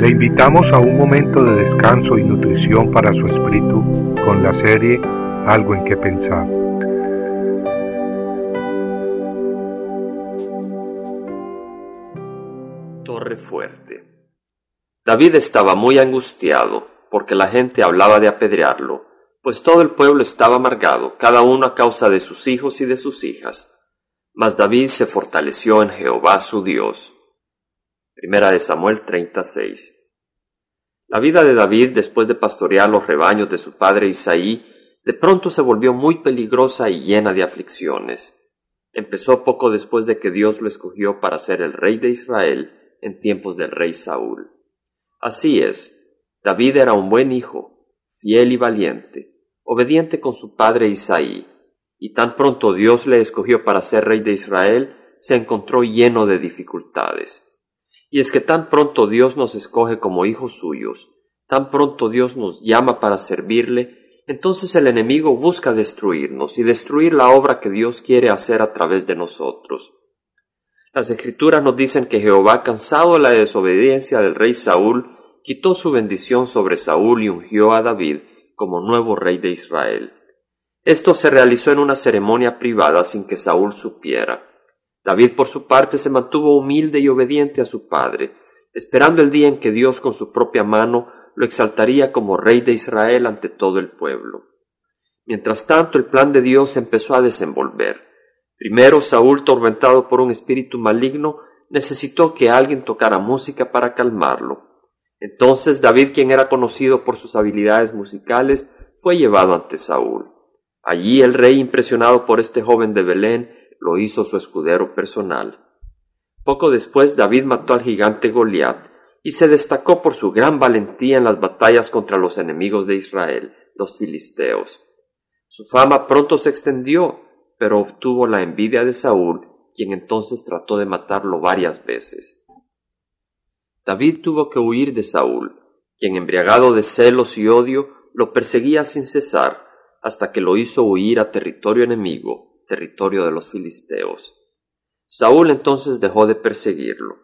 Le invitamos a un momento de descanso y nutrición para su espíritu con la serie Algo en que pensar. Torre fuerte. David estaba muy angustiado porque la gente hablaba de apedrearlo, pues todo el pueblo estaba amargado, cada uno a causa de sus hijos y de sus hijas. Mas David se fortaleció en Jehová su Dios. Primera de Samuel 36. La vida de David después de pastorear los rebaños de su padre Isaí de pronto se volvió muy peligrosa y llena de aflicciones. Empezó poco después de que Dios lo escogió para ser el rey de Israel en tiempos del rey Saúl. Así es, David era un buen hijo, fiel y valiente, obediente con su padre Isaí, y tan pronto Dios le escogió para ser rey de Israel, se encontró lleno de dificultades. Y es que tan pronto Dios nos escoge como hijos suyos, tan pronto Dios nos llama para servirle, entonces el enemigo busca destruirnos y destruir la obra que Dios quiere hacer a través de nosotros. Las escrituras nos dicen que Jehová, cansado de la desobediencia del rey Saúl, quitó su bendición sobre Saúl y ungió a David como nuevo rey de Israel. Esto se realizó en una ceremonia privada sin que Saúl supiera. David por su parte se mantuvo humilde y obediente a su padre, esperando el día en que Dios con su propia mano lo exaltaría como rey de Israel ante todo el pueblo. Mientras tanto el plan de Dios empezó a desenvolver. Primero Saúl, tormentado por un espíritu maligno, necesitó que alguien tocara música para calmarlo. Entonces David, quien era conocido por sus habilidades musicales, fue llevado ante Saúl. Allí el rey, impresionado por este joven de Belén, lo hizo su escudero personal. Poco después David mató al gigante Goliat y se destacó por su gran valentía en las batallas contra los enemigos de Israel, los filisteos. Su fama pronto se extendió, pero obtuvo la envidia de Saúl, quien entonces trató de matarlo varias veces. David tuvo que huir de Saúl, quien embriagado de celos y odio lo perseguía sin cesar, hasta que lo hizo huir a territorio enemigo, territorio de los filisteos. Saúl entonces dejó de perseguirlo.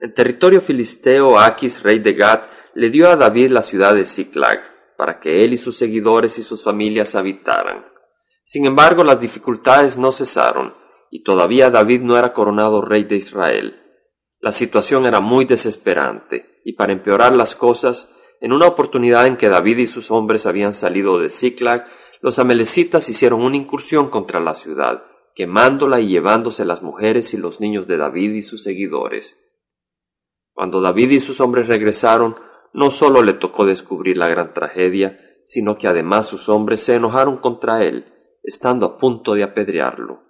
En territorio filisteo, Aquis, rey de Gad, le dio a David la ciudad de Ziklag, para que él y sus seguidores y sus familias habitaran. Sin embargo, las dificultades no cesaron, y todavía David no era coronado rey de Israel. La situación era muy desesperante, y para empeorar las cosas, en una oportunidad en que David y sus hombres habían salido de Ziklag, los amelecitas hicieron una incursión contra la ciudad, quemándola y llevándose las mujeres y los niños de David y sus seguidores. Cuando David y sus hombres regresaron, no sólo le tocó descubrir la gran tragedia, sino que además sus hombres se enojaron contra él, estando a punto de apedrearlo.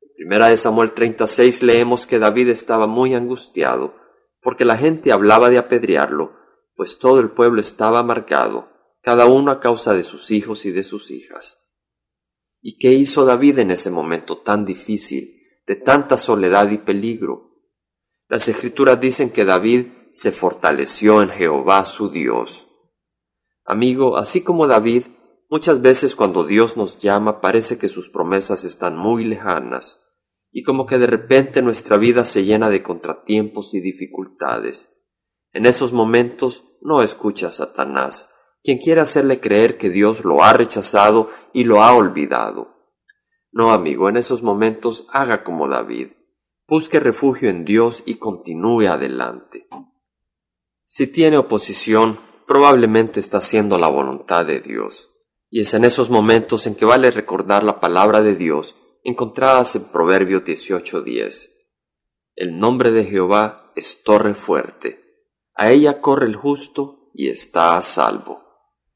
En primera de Samuel 36 leemos que David estaba muy angustiado, porque la gente hablaba de apedrearlo, pues todo el pueblo estaba amargado, cada uno a causa de sus hijos y de sus hijas. ¿Y qué hizo David en ese momento tan difícil, de tanta soledad y peligro? Las escrituras dicen que David se fortaleció en Jehová su Dios. Amigo, así como David, muchas veces cuando Dios nos llama parece que sus promesas están muy lejanas, y como que de repente nuestra vida se llena de contratiempos y dificultades. En esos momentos no escucha a Satanás, quien quiere hacerle creer que Dios lo ha rechazado y lo ha olvidado. No, amigo, en esos momentos haga como David. Busque refugio en Dios y continúe adelante. Si tiene oposición, probablemente está haciendo la voluntad de Dios. Y es en esos momentos en que vale recordar la palabra de Dios encontradas en Proverbio 18:10. El nombre de Jehová es torre fuerte. A ella corre el justo y está a salvo.